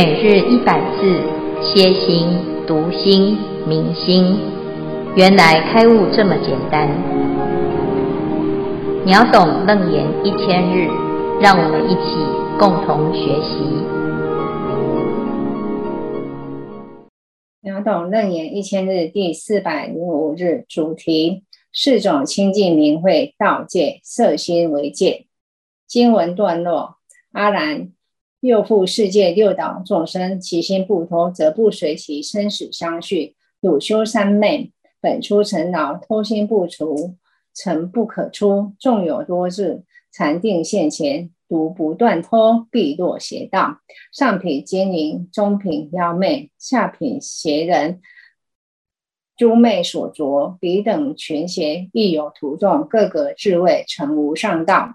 每日一百字，歇心、读心、明心，原来开悟这么简单。秒懂楞严一千日，让我们一起共同学习。秒懂楞严一千日第四百零五日主题：四种清净明慧道界，色心为界。经文段落：阿兰。又复世界六道众生，其心不脱，则不随其生死相续。汝修三昧，本出尘劳，偷心不除，尘不可出。纵有多智，禅定现前，独不断脱，必落邪道。上品精灵，中品妖魅，下品邪人，诸魅所着，彼等群邪亦有徒众，各个智慧成无上道。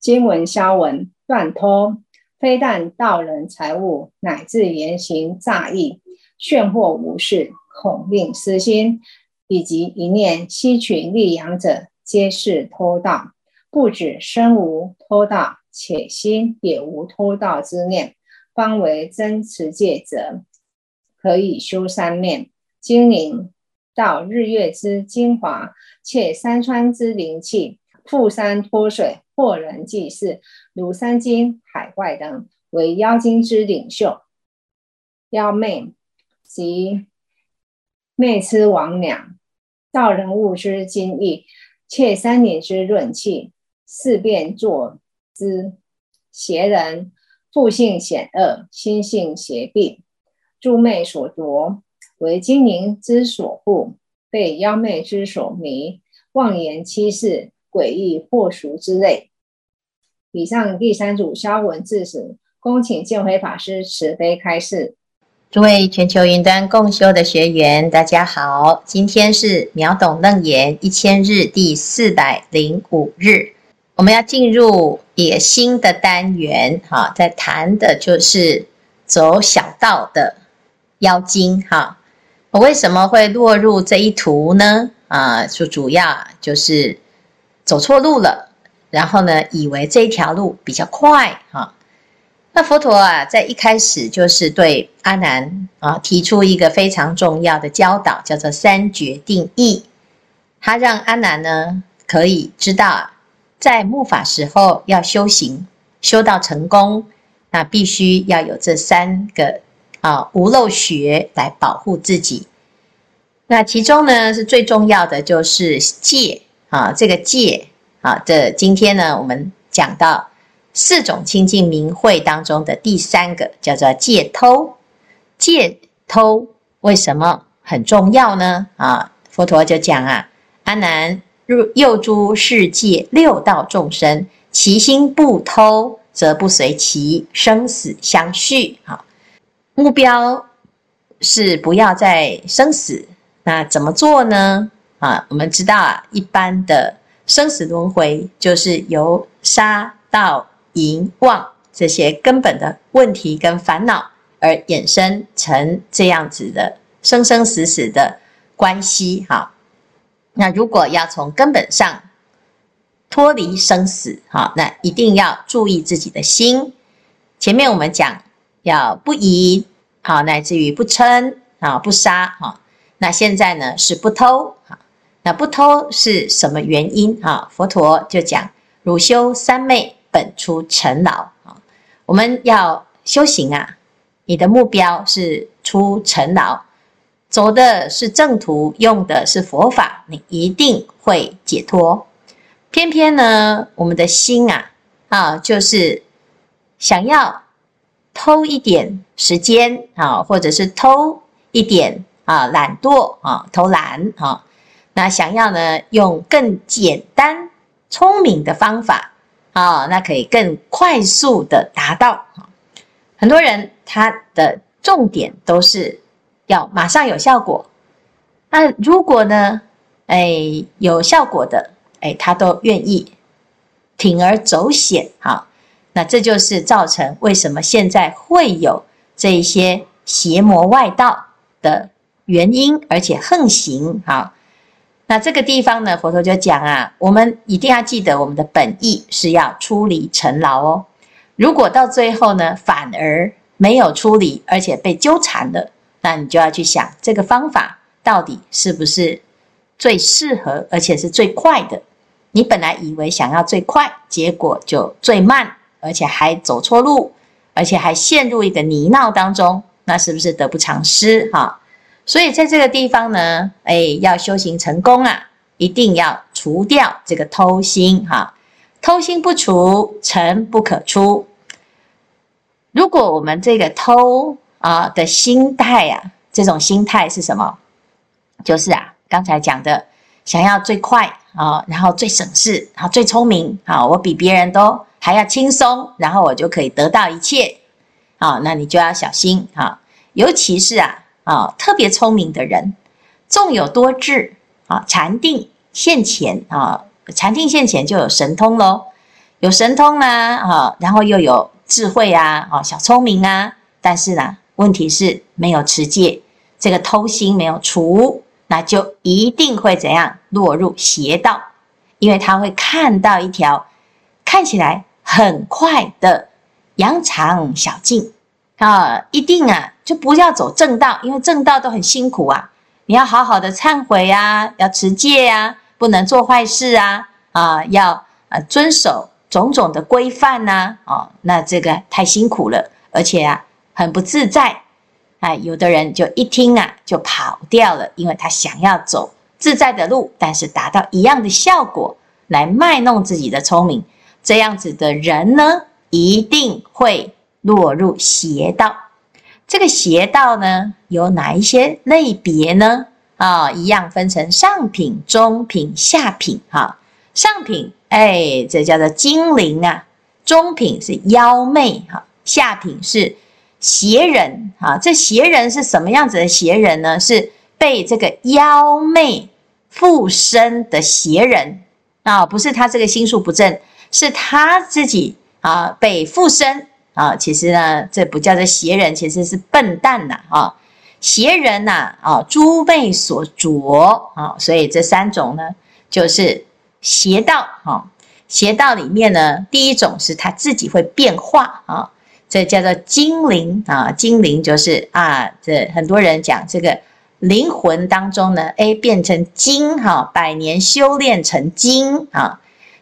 经文消文断偷。非但道人财物，乃至言行诈意、炫惑无事、恐令私心，以及一念希取利养者，皆是偷盗。不止身无偷盗，且心也无偷盗之念，方为真持戒者，可以修三念。精灵到日月之精华，且山川之灵气，覆山脱水。惑人济世，如山经、海怪等，为妖精之领袖。妖魅即魅痴魍魎，盗人物之精义，窃三年之润气，四变作姿。邪人复性险恶，心性邪僻，诸魅所夺，为精灵之所护，被妖魅之所迷，妄言欺世，诡异惑俗之类。以上第三组消文至此，恭请见辉法师慈悲开示。诸位全球云端共修的学员，大家好，今天是秒懂楞严一千日第四百零五日，我们要进入一个新的单元，哈，在谈的就是走小道的妖精，哈，我为什么会落入这一途呢？啊，就主要就是走错路了。然后呢，以为这一条路比较快哈。那佛陀啊，在一开始就是对阿难啊提出一个非常重要的教导，叫做三决定义。他让阿难呢可以知道，在末法时候要修行，修到成功，那必须要有这三个啊无漏学来保护自己。那其中呢是最重要的就是戒啊，这个戒。好这，今天呢，我们讲到四种清净明慧当中的第三个，叫做戒偷。戒偷为什么很重要呢？啊，佛陀就讲啊，阿难入又诸世界六道众生，其心不偷，则不随其生死相续。好，目标是不要再生死。那怎么做呢？啊，我们知道啊，一般的。生死轮回就是由杀盗淫妄这些根本的问题跟烦恼而衍生成这样子的生生死死的关系。哈，那如果要从根本上脱离生死，哈，那一定要注意自己的心。前面我们讲要不疑，好，乃至于不嗔，啊，不杀，哈，那现在呢是不偷，那不偷是什么原因啊？佛陀就讲：汝修三昧，本出尘劳啊！我们要修行啊，你的目标是出尘劳，走的是正途，用的是佛法，你一定会解脱。偏偏呢，我们的心啊，啊，就是想要偷一点时间啊，或者是偷一点啊，懒惰啊，偷懒啊。那想要呢，用更简单、聪明的方法啊，那可以更快速的达到。很多人他的重点都是要马上有效果。那如果呢，哎，有效果的，哎，他都愿意铤而走险。好，那这就是造成为什么现在会有这一些邪魔外道的原因，而且横行。好。那这个地方呢，佛陀就讲啊，我们一定要记得我们的本意是要出离尘劳哦。如果到最后呢，反而没有出离，而且被纠缠了，那你就要去想这个方法到底是不是最适合，而且是最快的。你本来以为想要最快，结果就最慢，而且还走错路，而且还陷入一个泥淖当中，那是不是得不偿失哈？所以在这个地方呢，哎，要修行成功啊，一定要除掉这个偷心哈。偷心不除，尘不可出。如果我们这个偷啊的心态啊，这种心态是什么？就是啊，刚才讲的，想要最快啊，然后最省事，然后最聪明啊，我比别人都还要轻松，然后我就可以得到一切啊，那你就要小心啊，尤其是啊啊特别聪明的人，纵有多智啊，禅定现前啊。禅定现前就有神通喽，有神通啦啊，然后又有智慧啊，哦，小聪明啊，但是呢，问题是没有持戒，这个偷心没有除，那就一定会怎样落入邪道，因为他会看到一条看起来很快的羊肠小径啊，一定啊就不要走正道，因为正道都很辛苦啊，你要好好的忏悔啊，要持戒啊。不能做坏事啊！啊，要啊遵守种种的规范呐！哦，那这个太辛苦了，而且啊很不自在。哎，有的人就一听啊就跑掉了，因为他想要走自在的路，但是达到一样的效果来卖弄自己的聪明，这样子的人呢，一定会落入邪道。这个邪道呢，有哪一些类别呢？啊、一样分成上品、中品、下品。哈、上品，哎，这叫做精灵啊；中品是妖媚，哈；下品是邪人，哈、哦。这邪人是什么样子的邪人呢？是被这个妖媚附身的邪人啊、不是他这个心术不正，是他自己啊、被附身啊、其实呢，这不叫做邪人，其实是笨蛋呐，啊、邪人呐，啊，诸魅所着啊，所以这三种呢，就是邪道啊。邪道里面呢，第一种是他自己会变化啊，这叫做精灵啊。精灵就是啊，这很多人讲这个灵魂当中呢，哎，变成精哈，百年修炼成精啊。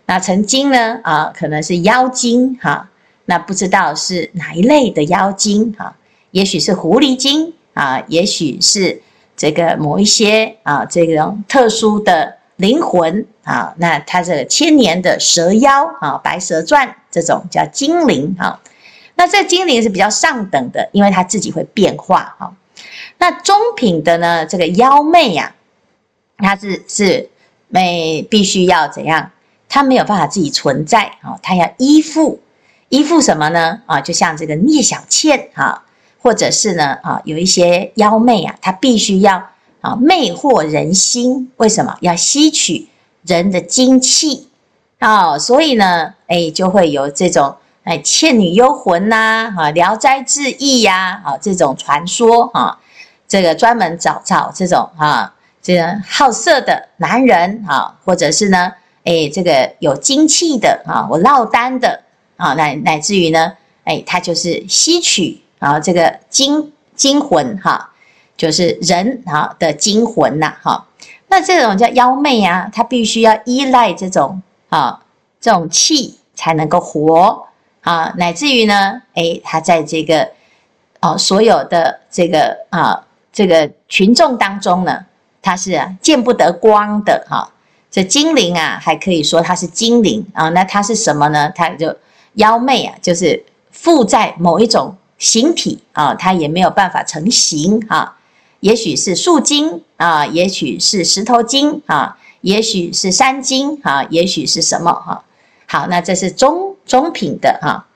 那成精呢啊，可能是妖精哈，那不知道是哪一类的妖精啊，也许是狐狸精。啊，也许是这个某一些啊，这种特殊的灵魂啊，那它这个千年的蛇妖啊，白蛇传这种叫精灵啊。那这精灵是比较上等的，因为它自己会变化哈。那中品的呢，这个妖媚呀，它是是没必须要怎样？它没有办法自己存在啊，它要依附，依附什么呢？啊，就像这个聂小倩哈。或者是呢，啊，有一些妖媚啊，她必须要啊魅惑人心，为什么要吸取人的精气啊？所以呢，哎，就会有这种哎《倩女幽魂》呐，啊《聊斋志异》呀，啊这种传说啊，这个专门找找这种啊这个好色的男人啊，或者是呢，哎这个有精气的啊，我落单的啊，乃乃至于呢，哎，他就是吸取。啊，这个精精魂哈，就是人啊的精魂呐哈。那这种叫妖魅啊，它必须要依赖这种啊这种气才能够活啊，乃至于呢，诶，它在这个哦所有的这个啊这个群众当中呢，它是见不得光的哈。这精灵啊，还可以说它是精灵啊。那它是什么呢？它就妖媚啊，就是附在某一种。形体啊，它也没有办法成形啊。也许是树精啊，也许是石头精啊，也许是山精啊，也许是什么哈？好，那这是中中品的哈。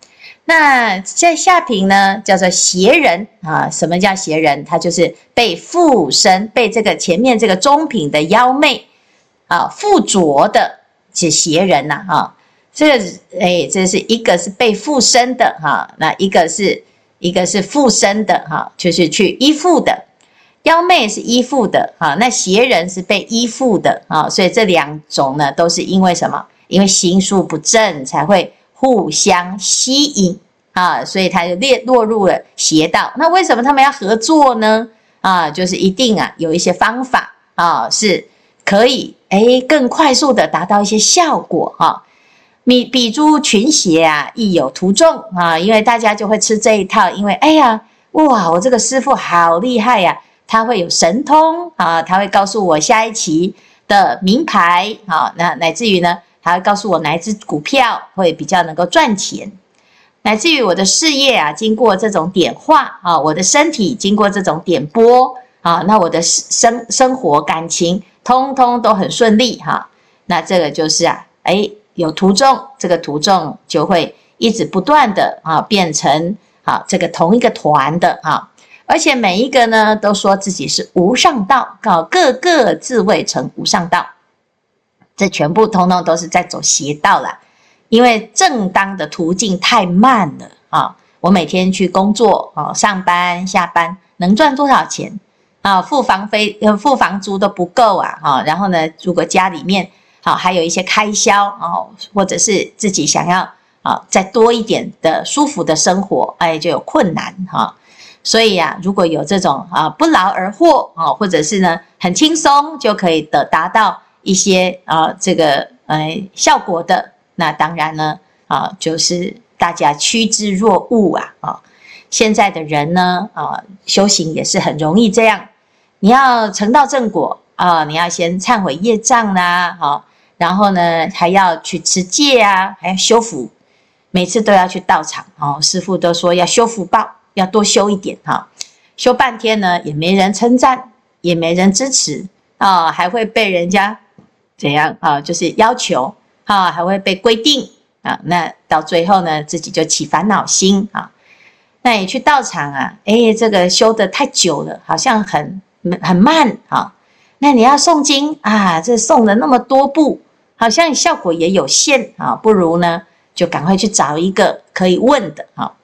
那在下品呢，叫做邪人啊。什么叫邪人？他就是被附身，被这个前面这个中品的妖媚啊附着的是邪人呐哈。这个哎，这是一个是被附身的哈，那一个是。一个是附身的哈，就是去依附的，妖媚是依附的哈，那邪人是被依附的啊，所以这两种呢，都是因为什么？因为心术不正才会互相吸引啊，所以他就列落入了邪道。那为什么他们要合作呢？啊，就是一定啊有一些方法啊，是可以诶更快速的达到一些效果哈。比比诸群邪啊，亦有徒众啊，因为大家就会吃这一套，因为哎呀，哇，我这个师父好厉害呀，他会有神通啊，他会告诉我下一期的名牌啊，那乃至于呢，他会告诉我哪一只股票会比较能够赚钱，乃至于我的事业啊，经过这种点化啊，我的身体经过这种点拨啊，那我的生生活感情通通都很顺利哈，那这个就是啊，哎。有徒众，这个徒众就会一直不断的啊，变成啊这个同一个团的啊，而且每一个呢都说自己是无上道，啊，个个自谓成无上道，这全部通通都是在走邪道了，因为正当的途径太慢了啊！我每天去工作啊，上班下班能赚多少钱啊？付房费呃付房租都不够啊！哈，然后呢，如果家里面好，还有一些开销，哦或者是自己想要啊再多一点的舒服的生活，哎，就有困难哈。所以呀，如果有这种啊不劳而获啊，或者是呢很轻松就可以得达到一些啊这个呃效果的，那当然呢啊就是大家趋之若鹜啊啊。现在的人呢啊修行也是很容易这样，你要成道正果啊，你要先忏悔业障啦，好。然后呢，还要去持戒啊，还要修福，每次都要去道场哦。师父都说要修福报，要多修一点哈。修半天呢，也没人称赞，也没人支持啊，还会被人家怎样啊？就是要求啊，还会被规定啊。那到最后呢，自己就起烦恼心啊。那你去道场啊，诶，这个修得太久了，好像很很慢啊。那你要诵经啊，这诵了那么多部。好像效果也有限啊，不如呢就赶快去找一个可以问的哈，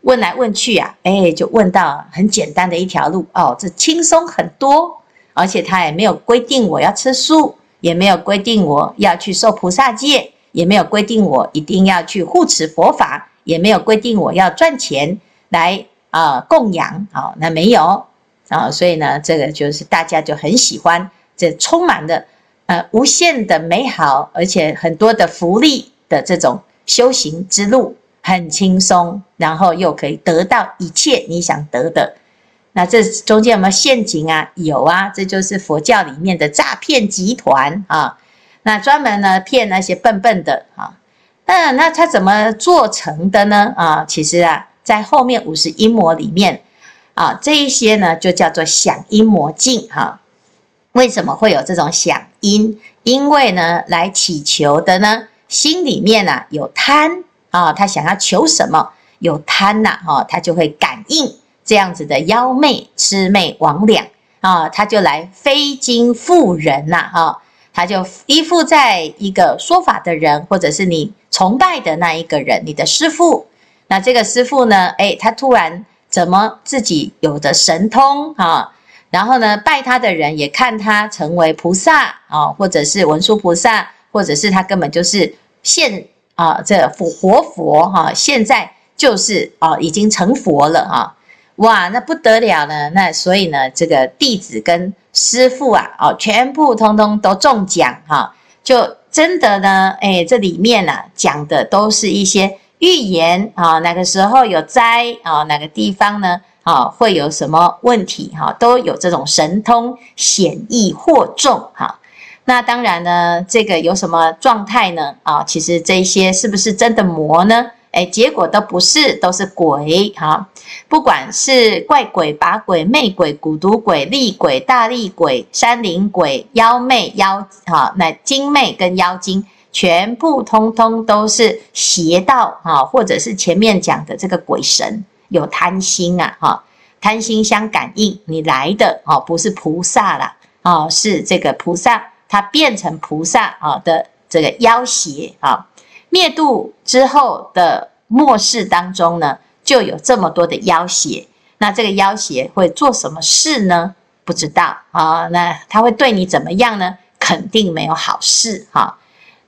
问来问去啊，哎，就问到很简单的一条路哦，这轻松很多，而且他也没有规定我要吃素，也没有规定我要去受菩萨戒，也没有规定我一定要去护持佛法，也没有规定我要赚钱来啊、供养啊、哦，那没有啊，所以呢，这个就是大家就很喜欢，这充满了。呃，无限的美好，而且很多的福利的这种修行之路很轻松，然后又可以得到一切你想得的。那这中间有没有陷阱啊？有啊，这就是佛教里面的诈骗集团啊。那专门呢骗那些笨笨的啊。那那他怎么做成的呢？啊，其实啊，在后面五十阴魔里面啊，这一些呢就叫做响阴魔镜哈。为什么会有这种响音？因为呢，来祈求的呢，心里面啊有贪啊，他想要求什么，有贪呐，哈，他就会感应这样子的妖魅、魑魅魍魎啊，他就来非经附人呐，哈，他就依附在一个说法的人，或者是你崇拜的那一个人，你的师父。那这个师父呢，诶，他突然怎么自己有的神通啊？然后呢，拜他的人也看他成为菩萨啊，或者是文殊菩萨，或者是他根本就是现啊，这活佛哈，现在就是啊，已经成佛了啊，哇，那不得了呢。那所以呢，这个弟子跟师父啊，哦，全部通通都中奖哈，就真的呢，哎，这里面呢讲的都是一些预言啊，哪个时候有灾啊，哪个地方呢？啊，会有什么问题？哈，都有这种神通显易惑众哈。那当然呢，这个有什么状态呢？啊，其实这些是不是真的魔呢？哎，结果都不是，都是鬼哈。不管是怪鬼、把鬼、魅鬼、蛊毒鬼、厉鬼、大厉鬼、山灵鬼、妖魅妖哈，那精魅跟妖精，全部通通都是邪道哈，或者是前面讲的这个鬼神。有贪心啊，哈，贪心相感应，你来的哦，不是菩萨啦，哦，是这个菩萨，他变成菩萨啊的这个妖邪啊，灭度之后的末世当中呢，就有这么多的妖邪，那这个妖邪会做什么事呢？不知道啊，那他会对你怎么样呢？肯定没有好事哈。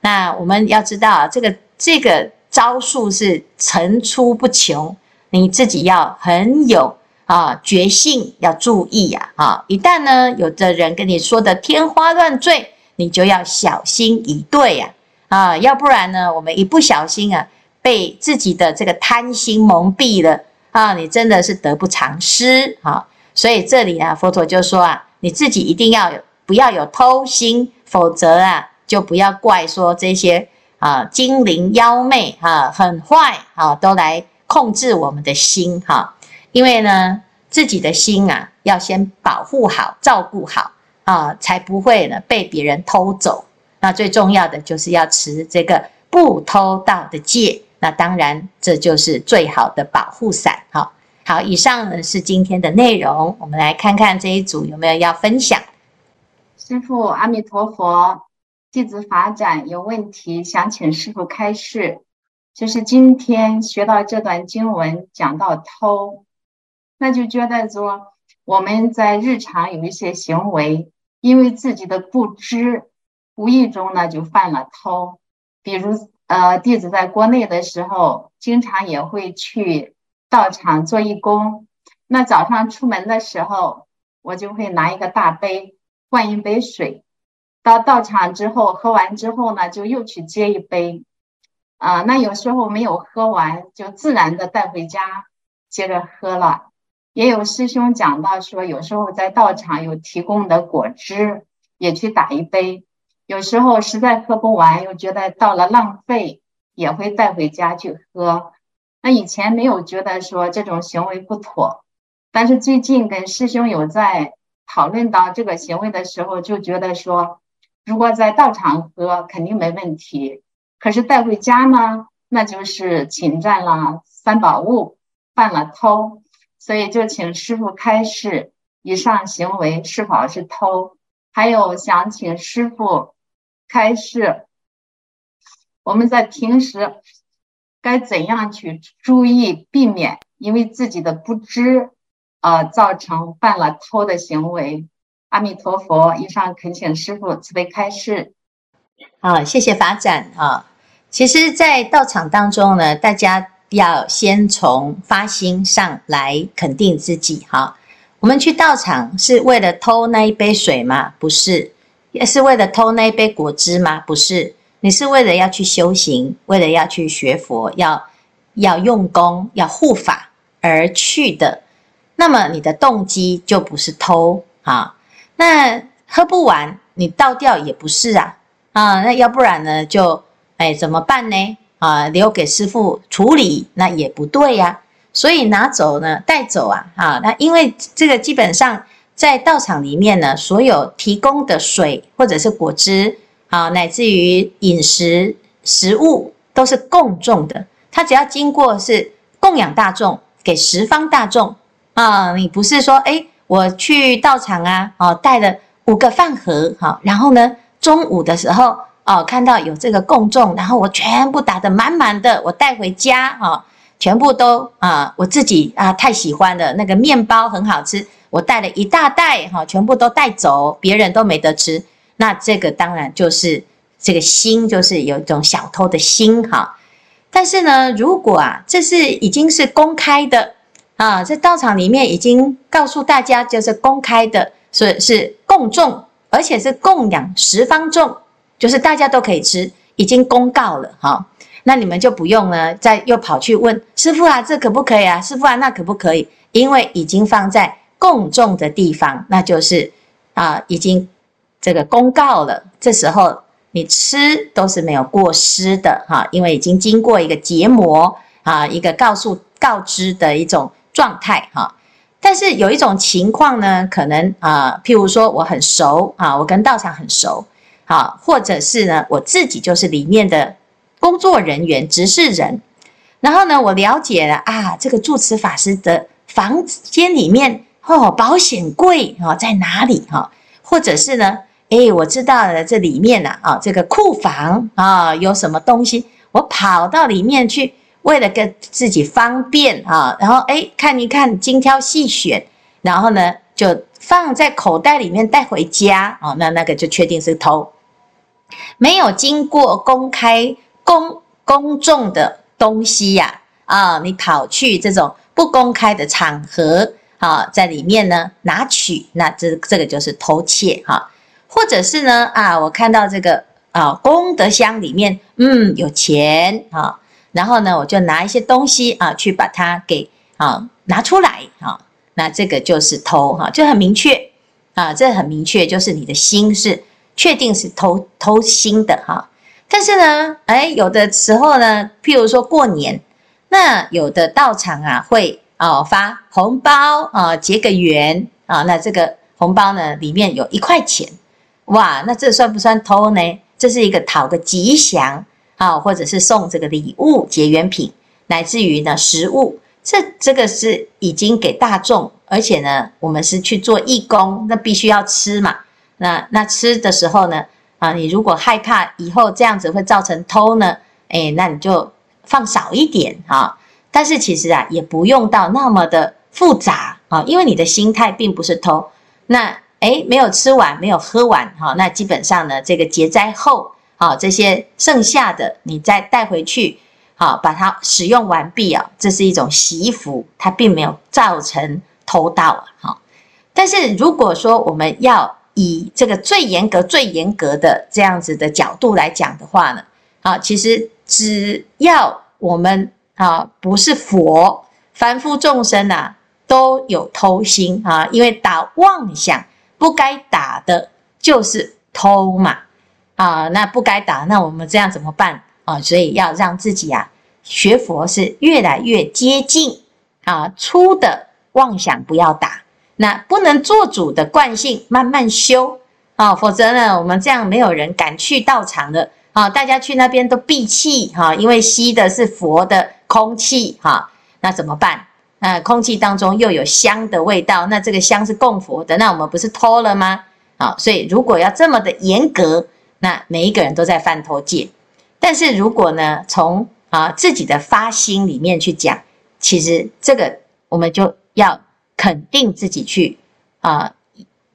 那我们要知道，这个这个招数是层出不穷，你自己要很有啊决心，要注意呀啊！一旦呢有的人跟你说的天花乱坠，你就要小心以对呀啊，要不然呢，我们一不小心啊，被自己的这个贪心蒙蔽了啊，你真的是得不偿失啊！所以这里啊，佛陀就说啊，你自己一定要有，不要有偷心，否则啊，就不要怪说这些。啊，精灵妖魅哈，很坏啊，都来控制我们的心哈。因为呢，自己的心啊，要先保护好、照顾好啊，才不会呢被别人偷走。那最重要的就是要持这个不偷盗的戒。那当然，这就是最好的保护伞。好，好，以上呢是今天的内容。我们来看看这一组有没有要分享。师父，阿弥陀佛。弟子法展有问题，想请师父开示。就是今天学到这段经文，讲到偷，那就觉得说我们在日常有一些行为，因为自己的不知，无意中呢就犯了偷。比如，呃，弟子在国内的时候，经常也会去道场做义工。那早上出门的时候，我就会拿一个大杯，灌一杯水。到道场之后，喝完之后呢，就又去接一杯，啊、那有时候没有喝完，就自然的带回家接着喝了。也有师兄讲到说，有时候在道场有提供的果汁，也去打一杯。有时候实在喝不完，又觉得到了浪费，也会带回家去喝。那以前没有觉得说这种行为不妥，但是最近跟师兄有在讨论到这个行为的时候，就觉得说。如果在道场喝肯定没问题，可是带回家呢，那就是侵占了三宝物，犯了偷，所以就请师傅开示，以上行为是否是偷？还有想请师傅开示，我们在平时该怎样去注意避免，因为自己的不知，呃，造成犯了偷的行为。阿弥陀佛，以上恳请师傅慈悲开示。好，谢谢法展啊。其实，在道场当中呢，大家要先从发心上来肯定自己哈。我们去道场是为了偷那一杯水吗？不是。也是为了偷那一杯果汁吗？不是。你是为了要去修行，为了要去学佛，要要用功，要护法而去的。那么你的动机就不是偷啊。那喝不完，你倒掉也不是啊，啊，那要不然呢，就哎怎么办呢？啊，留给师父处理，那也不对呀、所以拿走呢，带走啊，啊，那因为这个基本上在道场里面呢，所有提供的水或者是果汁啊，乃至于饮食食物都是共众的，它只要经过是供养大众，给十方大众啊，你不是说哎。我去道场啊，哦，带了五个饭盒，哈，然后呢，中午的时候，哦，看到有这个供众，然后我全部打得满满的，我带回家，哈，全部都啊，我自己啊太喜欢了，那个面包很好吃，我带了一大袋，哈，全部都带走，别人都没得吃，那这个当然就是这个心，就是有一种小偷的心，哈。但是呢，如果啊，这是已经是公开的。啊，在道场里面已经告诉大家，就是公开的，所以是共众，而且是供养十方众，就是大家都可以吃，已经公告了哈。那你们就不用呢，再又跑去问师傅啊，这可不可以啊？师傅啊，那可不可以？因为已经放在供众的地方，那就是啊，已经这个公告了。这时候你吃都是没有过失的哈，因为已经经过一个结膜啊，一个告诉告知的一种。状态哈，但是有一种情况呢，可能啊，譬如说我很熟啊，我跟道场很熟，啊，或者是呢，我自己就是里面的工作人员、执事人，然后呢，我了解了啊，这个住持法师的房间里面哦，保险柜啊在哪里哈，或者是呢，诶，我知道了这里面呢啊，这个库房啊有什么东西，我跑到里面去。为了跟自己方便啊，然后诶看一看，精挑细选，然后呢就放在口袋里面带回家哦，那那个就确定是偷，没有经过公开公公众的东西呀，啊，你跑去这种不公开的场合，啊，在里面呢拿取，那这这个就是偷窃哈，或者是呢，啊，我看到这个啊功德箱里面，嗯，有钱啊，然后呢，我就拿一些东西啊去把它给啊拿出来啊，那这个就是偷哈，就很明确啊，这很明确，就是你的心是确定是偷偷心的哈。但是呢，哎，有的时候呢，譬如说过年，那有的道场啊会哦发红包啊结个缘啊，那这个红包呢里面有一块钱，哇，那这算不算偷呢？这是一个讨个吉祥啊，或者是送这个礼物结缘品，乃至于呢食物，这这个是已经给大众，而且呢我们是去做义工，那必须要吃嘛，那那吃的时候呢。啊，你如果害怕以后这样子会造成偷呢，哎，那你就放少一点啊。但是其实啊，也不用到那么的复杂啊，因为你的心态并不是偷。那哎，没有吃完，没有喝完哈，那基本上呢，这个结灾后，好，这些剩下的你再带回去，好，把它使用完毕啊，这是一种惜福，它并没有造成偷盗啊。好，但是如果说我们要以这个最严格、最严格的这样子的角度来讲的话呢，啊，其实只要我们啊不是佛，凡夫众生啊都有偷心啊，因为打妄想不该打的就是偷嘛，啊，那不该打，那我们这样怎么办啊？所以要让自己啊学佛是越来越接近啊粗的妄想不要打。那不能做主的惯性，慢慢修啊，否则呢，我们这样没有人敢去道场的啊，大家去那边都闭气哈，因为吸的是佛的空气哈，那怎么办？那空气当中又有香的味道，那这个香是供佛的，那我们不是偷了吗？啊，所以如果要这么的严格，那每一个人都在犯偷戒。但是如果呢，从啊自己的发心里面去讲，其实这个我们就要。肯定自己去啊，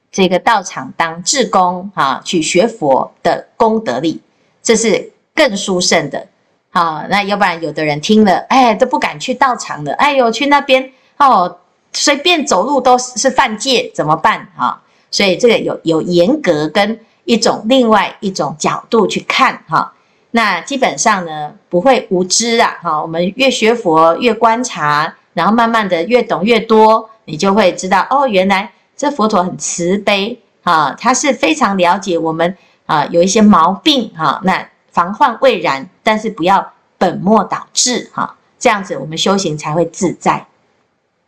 这个道场当志工啊，去学佛的功德力，这是更殊胜的啊。那要不然有的人听了，哎，都不敢去道场了。哎呦，去那边哦，随便走路都是犯戒，怎么办啊？所以这个有有严格跟一种另外一种角度去看哈。那基本上呢，不会无知啊。哈，我们越学佛越观察，然后慢慢的越懂越多。你就会知道哦，原来这佛陀很慈悲啊，他是非常了解我们啊，有一些毛病哈，那防患未然，但是不要本末倒置哈，这样子我们修行才会自在。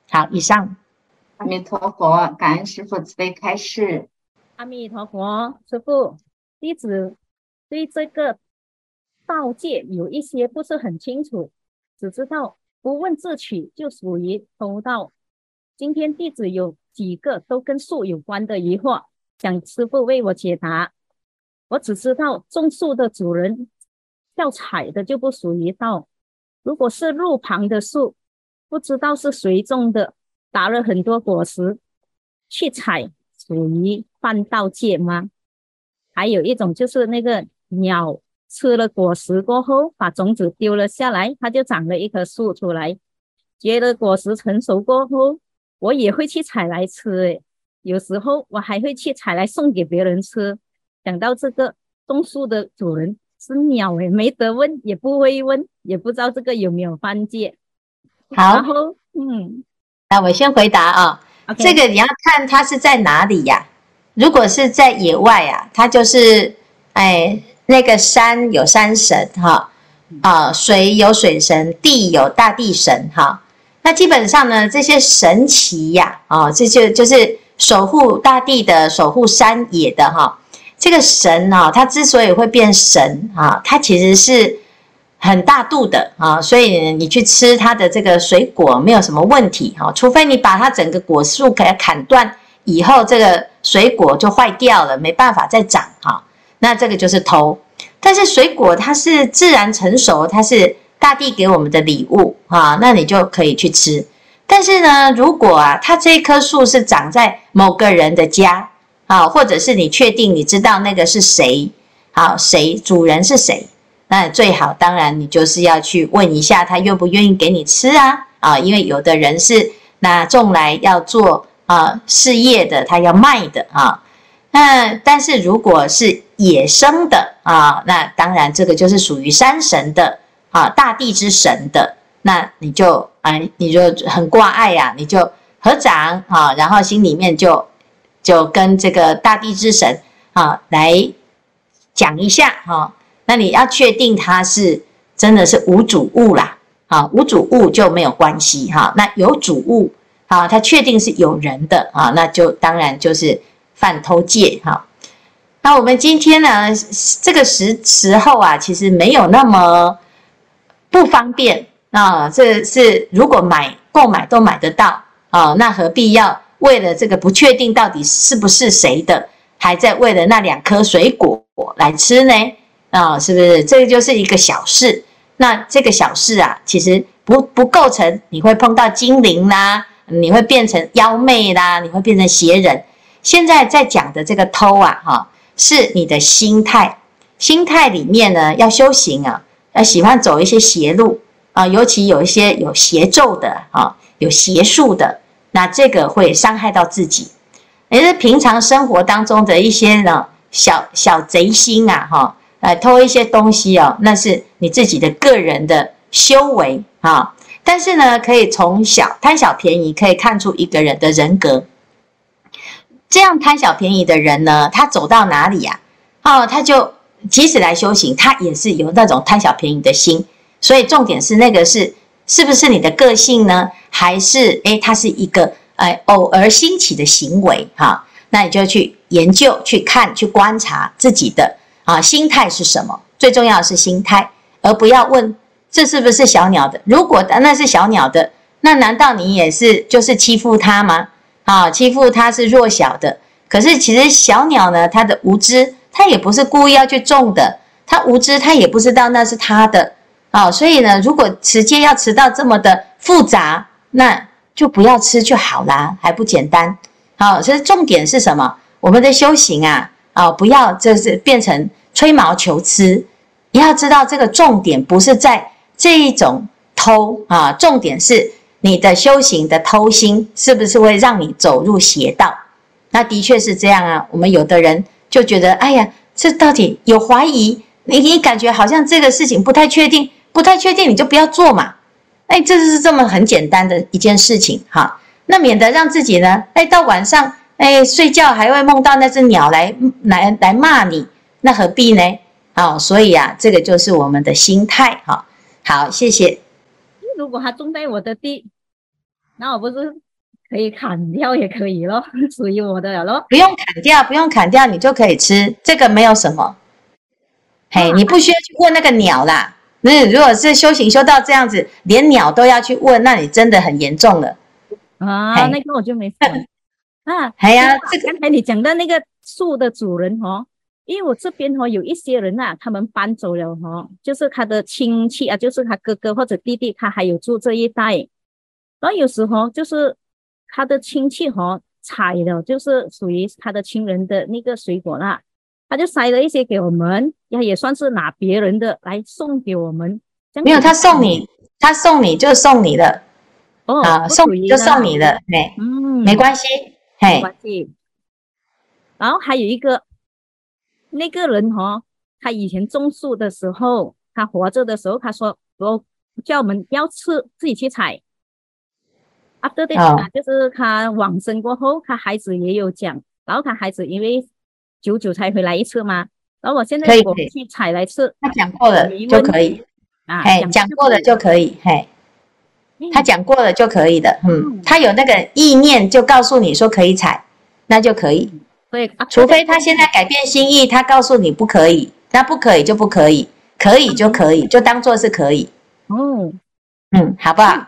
好，以上。阿弥陀佛，感恩师父慈悲开示。阿弥陀佛，师父，弟子对这个盗戒有一些不是很清楚，只知道不问自取就属于偷盗。今天弟子有几个都跟树有关的疑惑，想师父为我解答。我只知道种树的主人要采的就不属于盗，如果是路旁的树，不知道是谁种的，打了很多果实去采，属于犯盗戒吗？还有一种就是那个鸟吃了果实过后，把种子丢了下来，它就长了一棵树出来，觉得果实成熟过后。我也会去采来吃，诶，有时候我还会去采来送给别人吃。讲到这个种树的主人是鸟，诶，没得问，也不会问，也不知道这个有没有犯戒。好，然后嗯，那我先回答啊.这个你要看它是在哪里呀？如果是在野外啊，它就是哎，那个山有山神哈，啊，水有水神，地有大地神哈。那基本上呢，这些神奇呀，啊，这就就是守护大地的、守护山野的哈。这个神啊，它之所以会变神啊，它其实是很大度的啊，所以你去吃它的这个水果没有什么问题哈，除非你把它整个果树给它砍断以后，这个水果就坏掉了，没办法再长哈。那这个就是偷。但是水果它是自然成熟，它是。大地给我们的礼物啊，那你就可以去吃。但是呢，如果啊，它这棵树是长在某个人的家啊，或者是你确定你知道那个是谁，好，谁主人是谁，那最好当然你就是要去问一下他愿不愿意给你吃啊啊，因为有的人是那种来要做啊事业的，他要卖的啊。那但是如果是野生的啊，那当然这个就是属于山神的啊，大地之神的，那你就哎，你就很挂碍呀，你就合掌啊，然后心里面就就跟这个大地之神啊来讲一下哈，那你要确定它是真的是无主物啦，啊，无主物就没有关系哈，那有主物啊，他确定是有人的啊，那就当然就是。犯偷窃哈，那我们今天呢，这个时时候啊，其实没有那么不方便啊。这是如果买购买都买得到啊，那何必要为了这个不确定到底是不是谁的，还在为了那两颗水果来吃呢？啊，是不是？这个就是一个小事。那这个小事啊，其实不不构成你会碰到精灵啦，你会变成妖媚啦，你会变成邪人。现在在讲的这个偷啊，哈，是你的心态。心态里面呢，要修行啊，要喜欢走一些邪路啊，尤其有一些有邪咒的啊，有邪术的，那这个会伤害到自己。也是平常生活当中的一些呢，小小贼心啊，哈，来偷一些东西哦，那是你自己的个人的修为啊。但是呢，可以从小贪小便宜，可以看出一个人的人格。这样贪小便宜的人呢，他走到哪里呀？哦，他就即使来修行，他也是有那种贪小便宜的心。所以重点是那个是是不是你的个性呢？还是诶，它是一个诶偶尔兴起的行为哈？那你就去研究、去看、去观察自己的啊心态是什么？最重要是心态，而不要问这是不是小鸟的。如果那是小鸟的，那难道你也是就是欺负它吗？啊，欺负它是弱小的，可是其实小鸟呢，它的无知，它也不是故意要去种的，它无知，它也不知道那是它的，啊，所以呢，如果直接要吃到这么的复杂，那就不要吃就好啦，还不简单？好，所以重点是什么？我们的修行啊，啊，不要就是变成吹毛求疵，你要知道这个重点不是在这一种偷啊，重点是。你的修行的偷心是不是会让你走入邪道？那的确是这样啊。我们有的人就觉得，哎呀，这到底有怀疑，你你感觉好像这个事情不太确定，不太确定你就不要做嘛。哎，这是这么很简单的一件事情哈。那免得让自己呢，哎，到晚上哎睡觉还会梦到那只鸟来来来骂你，那何必呢？哦，所以啊，这个就是我们的心态哈。好，谢谢。如果它种在我的地。那我不是可以砍掉也可以咯，属于我的了咯。不用砍掉，不用砍掉，你就可以吃，这个没有什么。嘿，你不需要去问那个鸟啦。那如果是修行修到这样子，连鸟都要去问，那你真的很严重了。啊，那个我就没事。啊，哎呀，这刚才你讲的那个树的主人哦，因为我这边哦有一些人啊，他们搬走了哦，就是他的亲戚啊，就是他哥哥或者弟弟，他还有住这一带。然后有时候就是他的亲戚哈采了，就是属于他的亲人的那个水果啦，他就塞了一些给我们，也也算是拿别人的来送给我们。没有，他送你，他送你就送你的，哦，啊，送就送你的，对，嗯，没关系，嘿，没关系。然后还有一个那个人哈，他以前种树的时候，他活着的时候，他说我叫我们要吃，自己去采。after that 就是他往生过后，他孩子也有讲，然后他孩子因为久久才回来一次嘛，然后我现在我去采来吃，他讲过了就可以。啊，哎，讲过了就可以，嘿，他讲过了就可以的，嗯，他有那个意念就告诉你说可以采，那就可以，对，除非他现在改变心意，他告诉你不可以，那不可以就不可以，可以就可以，就当做是可以，嗯，嗯，好不好？